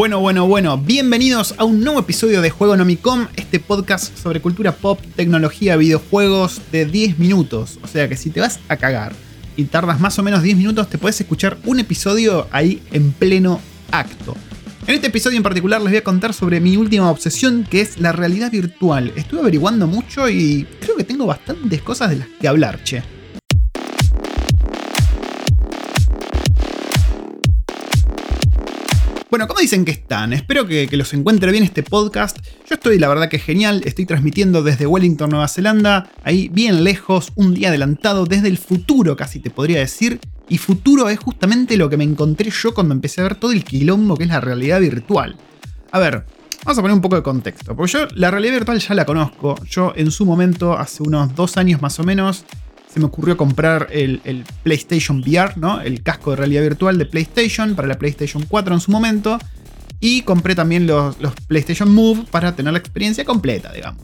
Bueno, bueno, bueno, bienvenidos a un nuevo episodio de Juego Nomicom, este podcast sobre cultura pop, tecnología, videojuegos de 10 minutos. O sea que si te vas a cagar y tardas más o menos 10 minutos, te puedes escuchar un episodio ahí en pleno acto. En este episodio en particular les voy a contar sobre mi última obsesión, que es la realidad virtual. Estuve averiguando mucho y creo que tengo bastantes cosas de las que hablar, che. Bueno, ¿cómo dicen que están? Espero que, los encuentre bien este podcast. Yo estoy, la verdad que genial. Estoy transmitiendo desde Wellington, Nueva Zelanda. Ahí bien lejos, un día adelantado, desde el futuro casi te podría decir. Y futuro es justamente lo que me encontré yo cuando empecé a ver todo el quilombo que es la realidad virtual. A ver, vamos a poner un poco de contexto. Porque yo la realidad virtual ya la conozco. Yo en su momento, hace unos dos años más o menos, se me ocurrió comprar el, PlayStation VR, ¿no? El casco de realidad virtual de PlayStation para la PlayStation 4 en su momento. Y compré también los, PlayStation Move para tener la experiencia completa, digamos.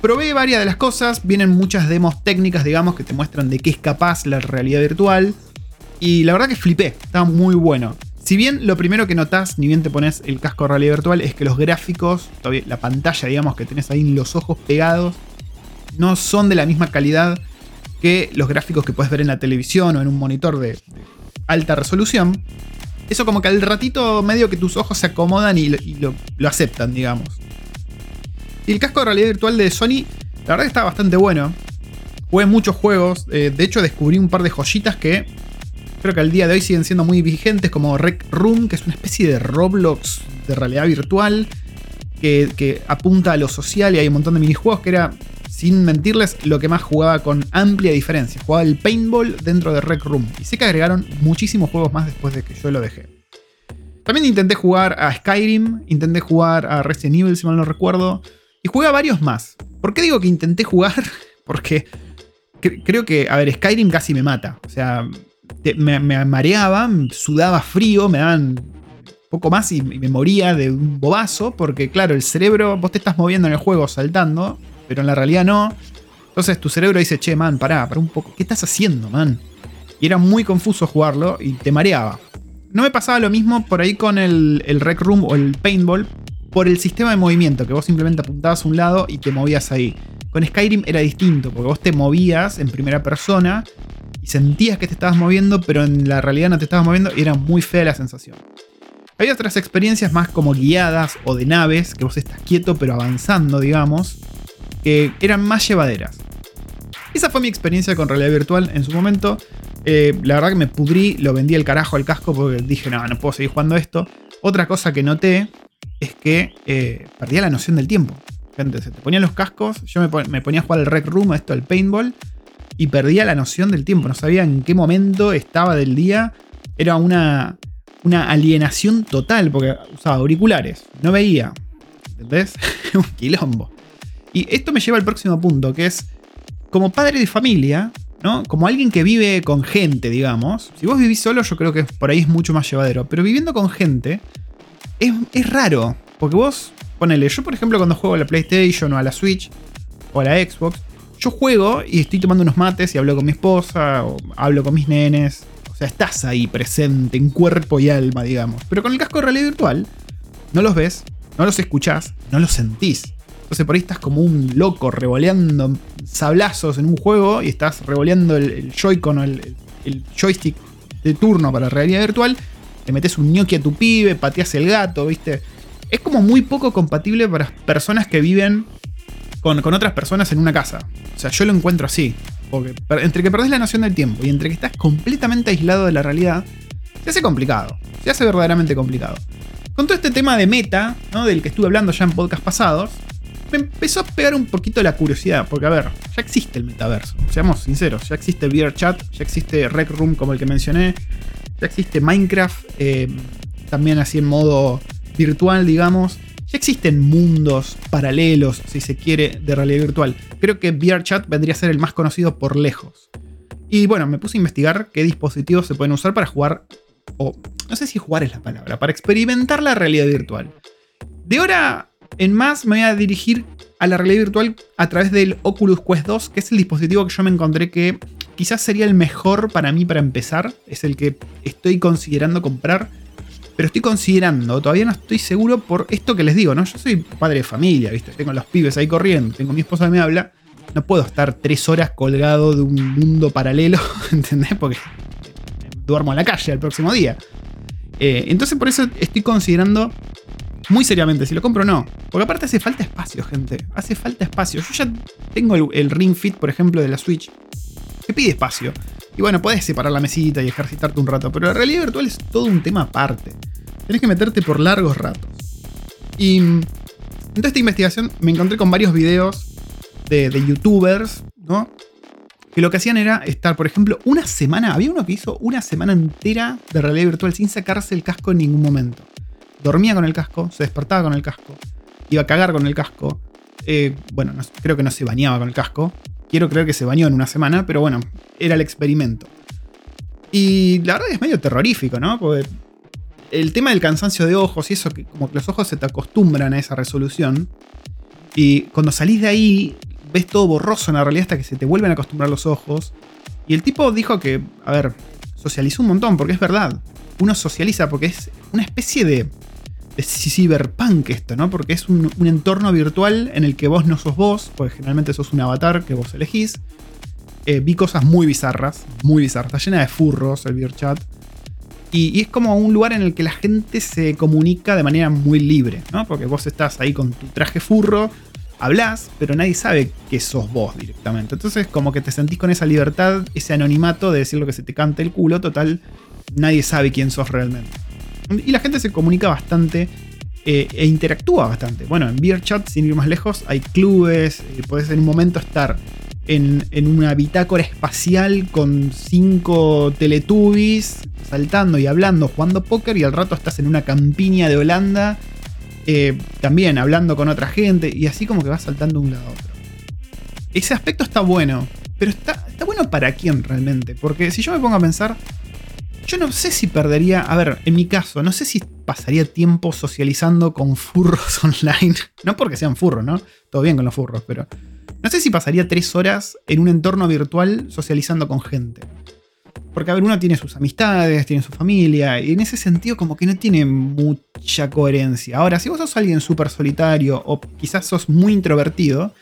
Probé varias de las cosas, vienen muchas demos técnicas, digamos, que te muestran de qué es capaz la realidad virtual. Y la verdad que flipé, estaba muy bueno. Si bien lo primero que notas, ni bien te pones el casco de realidad virtual, es que los gráficos, la pantalla, digamos, que tenés ahí en los ojos pegados, no son de la misma calidad que los gráficos que puedes ver en la televisión o en un monitor de, alta resolución. Eso como que al ratito medio que tus ojos se acomodan y, lo, aceptan, digamos. Y el casco de realidad virtual de Sony, la verdad que está bastante bueno. Jugué muchos juegos, eh, de hecho descubrí un par de joyitas que creo que al día de hoy siguen siendo muy vigentes, como Rec Room, que es una especie de Roblox de realidad virtual, que, que apunta a lo social y hay un montón de minijuegos que era sin mentirles, lo que más jugaba con amplia diferencia. Jugaba el paintball dentro de Rec Room. Y sé que agregaron muchísimos juegos más después de que yo lo dejé. También intenté jugar a Skyrim, intenté jugar a Resident Evil, si mal no recuerdo. Y jugué a varios más. ¿Por qué digo que intenté jugar? Porque creo que, a ver, Skyrim casi me mata. O sea, me, mareaba, sudaba frío, me daban poco más y, y me moría de un bobazo. Porque, claro, el cerebro, vos te estás moviendo en el juego saltando pero en la realidad no. Entonces tu cerebro dice, che, man, pará, pará un poco. ¿Qué estás haciendo, man? Y era muy confuso jugarlo y te mareaba. No me pasaba lo mismo por ahí con el, el Rec Room o el Paintball por el sistema de movimiento, que vos simplemente apuntabas a un lado y te movías ahí. Con Skyrim era distinto, porque vos te movías en primera persona y sentías que te estabas moviendo, pero en la realidad no te estabas moviendo y era muy fea la sensación. Hay otras experiencias más como guiadas o de naves, que vos estás quieto pero avanzando, digamos, que eran más llevaderas. Esa fue mi experiencia con realidad virtual en su momento. Eh, la verdad que me pudrí, lo vendí el carajo al casco porque dije, no, no puedo seguir jugando esto. Otra cosa que noté es que eh, perdía la noción del tiempo. Gente, se te ponían los cascos, yo me, ponía a jugar al Rec Room, esto, al paintball, y perdía la noción del tiempo. No sabía en qué momento estaba del día. Era una, una alienación total porque usaba auriculares, no veía. ¿Entendés? Un quilombo. Y esto me lleva al próximo punto, que es, como padre de familia, ¿no? Como alguien que vive con gente, digamos. Si vos vivís solo, yo creo que por ahí es mucho más llevadero. Pero viviendo con gente, es, raro. Porque vos, ponele, yo por ejemplo cuando juego a la PlayStation o a la Switch o a la Xbox, yo juego y estoy tomando unos mates y hablo con mi esposa o hablo con mis nenes. O sea, estás ahí presente en cuerpo y alma, digamos. Pero con el casco de realidad virtual, no los ves, no los escuchás, no los sentís. Entonces por ahí estás como un loco revoleando sablazos en un juego y estás revoleando el, o el, joystick de turno para realidad virtual. Te metes un gnocchi a tu pibe, pateas el gato, ¿viste? Es como muy poco compatible para personas que viven con, otras personas en una casa. O sea, yo lo encuentro así. Porque entre que perdés la noción del tiempo y entre que estás completamente aislado de la realidad, se hace complicado. Se hace verdaderamente complicado. Con todo este tema de meta, ¿no? del que estuve hablando ya en podcast pasados, me empezó a pegar un poquito la curiosidad, porque a ver, ya existe el metaverso, seamos sinceros, ya existe VRChat, ya existe Rec Room como el que mencioné, ya existe Minecraft, eh, también así en modo virtual, digamos. Ya existen mundos paralelos, si se quiere, de realidad virtual. Creo que VRChat vendría a ser el más conocido por lejos. Y bueno, me puse a investigar qué dispositivos se pueden usar para jugar, o no sé si jugar es la palabra, para experimentar la realidad virtual. De ahora en más me voy a dirigir a la realidad virtual a través del Oculus Quest 2, que es el dispositivo que yo me encontré que quizás sería el mejor para mí para empezar. Es el que estoy considerando comprar. pero estoy considerando, todavía no estoy seguro por esto que les digo, ¿no? Yo soy padre de familia, ¿viste? Tengo los pibes ahí corriendo, tengo mi esposa que me habla, no puedo estar tres horas colgado de un mundo paralelo, ¿entendés? Porque duermo en la calle el próximo día. Eh, entonces por eso estoy considerando muy seriamente si lo compro no. Porque aparte hace falta espacio, gente. Hace falta espacio. Yo ya tengo el, Ring Fit, por ejemplo, de la Switch, que pide espacio. Y bueno, puedes separar la mesita y ejercitarte un rato, pero la realidad virtual es todo un tema aparte. Tenés que meterte por largos ratos. Y en toda esta investigación me encontré con varios videos de, youtubers, ¿no? Que lo que hacían era estar, por ejemplo, una semana. Había uno que hizo una semana entera de realidad virtual sin sacarse el casco en ningún momento. Dormía con el casco, se despertaba con el casco, iba a cagar con el casco. Eh, bueno, creo que no se bañaba con el casco. Quiero creer que se bañó en una semana, pero bueno, era el experimento. Y la verdad es medio terrorífico, ¿no? Porque el tema del cansancio de ojos y eso, que como que los ojos se te acostumbran a esa resolución. Y cuando salís de ahí, ves todo borroso en la realidad hasta que se te vuelven a acostumbrar los ojos. Y el tipo dijo que, a ver, socializó un montón, porque es verdad. Uno socializa porque es una especie de, de cyberpunk esto, ¿no? Porque es un, entorno virtual en el que vos no sos vos, porque generalmente sos un avatar que vos elegís. Eh, vi cosas muy bizarras, muy bizarras. Está llena de furros el VRChat. Y, y, es como un lugar en el que la gente se comunica de manera muy libre, ¿no? Porque vos estás ahí con tu traje furro, hablas, pero nadie sabe que sos vos directamente. Entonces, como que te sentís con esa libertad, ese anonimato de decir lo que se te canta el culo, total, nadie sabe quién sos realmente. Y la gente se comunica bastante eh, e interactúa bastante. Bueno, en VRChat, sin ir más lejos, hay clubes, eh, puedes en un momento estar en, una bitácora espacial con cinco teletubbies saltando y hablando, jugando póker y al rato estás en una campiña de Holanda eh, también hablando con otra gente y así como que vas saltando de un lado a otro. Ese aspecto está bueno, pero está, está bueno para quién realmente, porque si yo me pongo a pensar, yo no sé si perdería, a ver, en mi caso, no sé si pasaría tiempo socializando con furros online, no porque sean furros, ¿no? Todo bien con los furros, pero no sé si pasaría tres horas en un entorno virtual socializando con gente. Porque, a ver, uno tiene sus amistades, tiene su familia, y en ese sentido como que no tiene mucha coherencia. Ahora, si vos sos alguien súper solitario o quizás sos muy introvertido,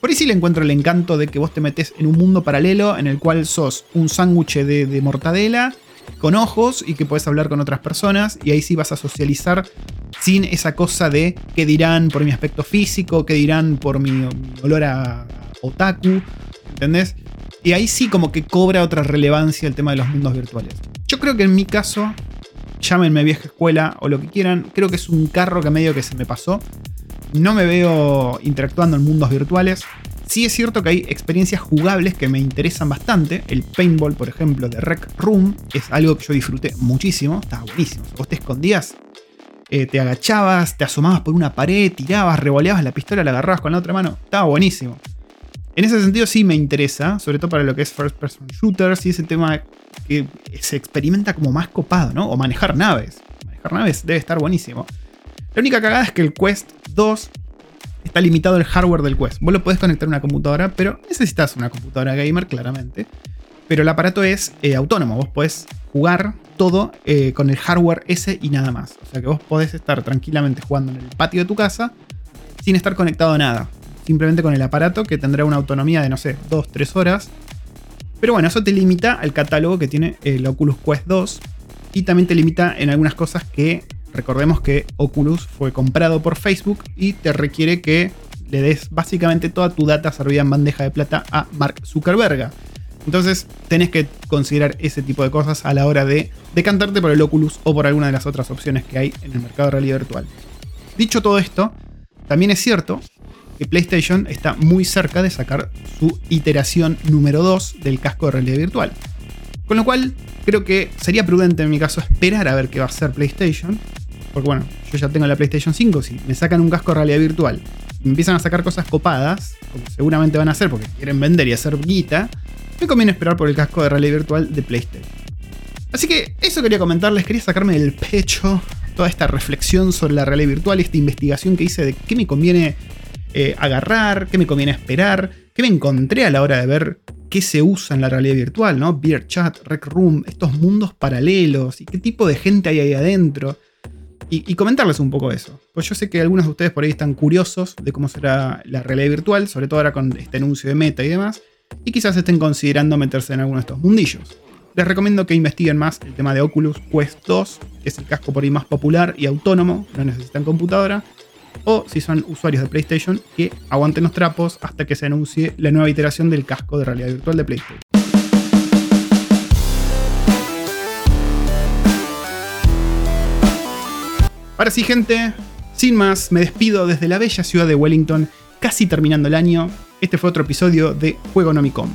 por ahí sí le encuentro el encanto de que vos te metes en un mundo paralelo en el cual sos un sándwich de, de, mortadela con ojos y que puedes hablar con otras personas y ahí sí vas a socializar sin esa cosa de qué dirán por mi aspecto físico, qué dirán por mi, olor a otaku, ¿entendés? Y ahí sí como que cobra otra relevancia el tema de los mundos virtuales. Yo creo que en mi caso, llámenme vieja escuela o lo que quieran, creo que es un carro que medio que se me pasó. No me veo interactuando en mundos virtuales. Sí es cierto que hay experiencias jugables que me interesan bastante. El paintball, por ejemplo, de Rec Room, es algo que yo disfruté muchísimo. Estaba buenísimo. Vos te escondías eh, te agachabas, te asomabas por una pared, tirabas, revoleabas la pistola, la agarrabas con la otra mano. Estaba buenísimo. En ese sentido sí me interesa, sobre todo para lo que es first person shooters y ese tema que se experimenta como más copado, ¿no? O manejar naves. Manejar naves debe estar buenísimo. La única cagada es que el Quest 2 está limitado el hardware del Quest. Vos lo podés conectar a una computadora, pero necesitas una computadora gamer, claramente. Pero el aparato es eh, autónomo, vos podés jugar todo eh, con el hardware ese y nada más. O sea que vos podés estar tranquilamente jugando en el patio de tu casa sin estar conectado a nada. Simplemente con el aparato que tendrá una autonomía de, no sé, 2-3 horas. Pero bueno, eso te limita al catálogo que tiene el Oculus Quest 2. Y también te limita en algunas cosas que recordemos que Oculus fue comprado por Facebook y te requiere que le des básicamente toda tu data servida en bandeja de plata a Mark Zuckerberg. Entonces tenés que considerar ese tipo de cosas a la hora de decantarte por el Oculus o por alguna de las otras opciones que hay en el mercado de realidad virtual. Dicho todo esto, también es cierto que PlayStation está muy cerca de sacar su iteración número 2 del casco de realidad virtual. Con lo cual, creo que sería prudente en mi caso esperar a ver qué va a hacer PlayStation. Porque bueno, yo ya tengo la PlayStation 5, si me sacan un casco de realidad virtual me empiezan a sacar cosas copadas, como seguramente van a hacer porque quieren vender y hacer guita, me conviene esperar por el casco de realidad virtual de PlayStation. Así que eso quería comentarles, quería sacarme del pecho toda esta reflexión sobre la realidad virtual, esta investigación que hice de qué me conviene eh, agarrar, qué me conviene esperar, qué me encontré a la hora de ver qué se usa en la realidad virtual, ¿no? Beer Chat, Rec Room, estos mundos paralelos y qué tipo de gente hay ahí adentro. Y, comentarles un poco eso. Pues yo sé que algunos de ustedes por ahí están curiosos de cómo será la realidad virtual, sobre todo ahora con este anuncio de meta y demás, y quizás estén considerando meterse en alguno de estos mundillos. Les recomiendo que investiguen más el tema de Oculus Quest 2, que es el casco por ahí más popular y autónomo, no necesitan computadora, o si son usuarios de PlayStation, que aguanten los trapos hasta que se anuncie la nueva iteración del casco de realidad virtual de PlayStation. Ahora sí, gente, sin más, me despido desde la bella ciudad de Wellington, casi terminando el año. Este fue otro episodio de Juego Nomicom.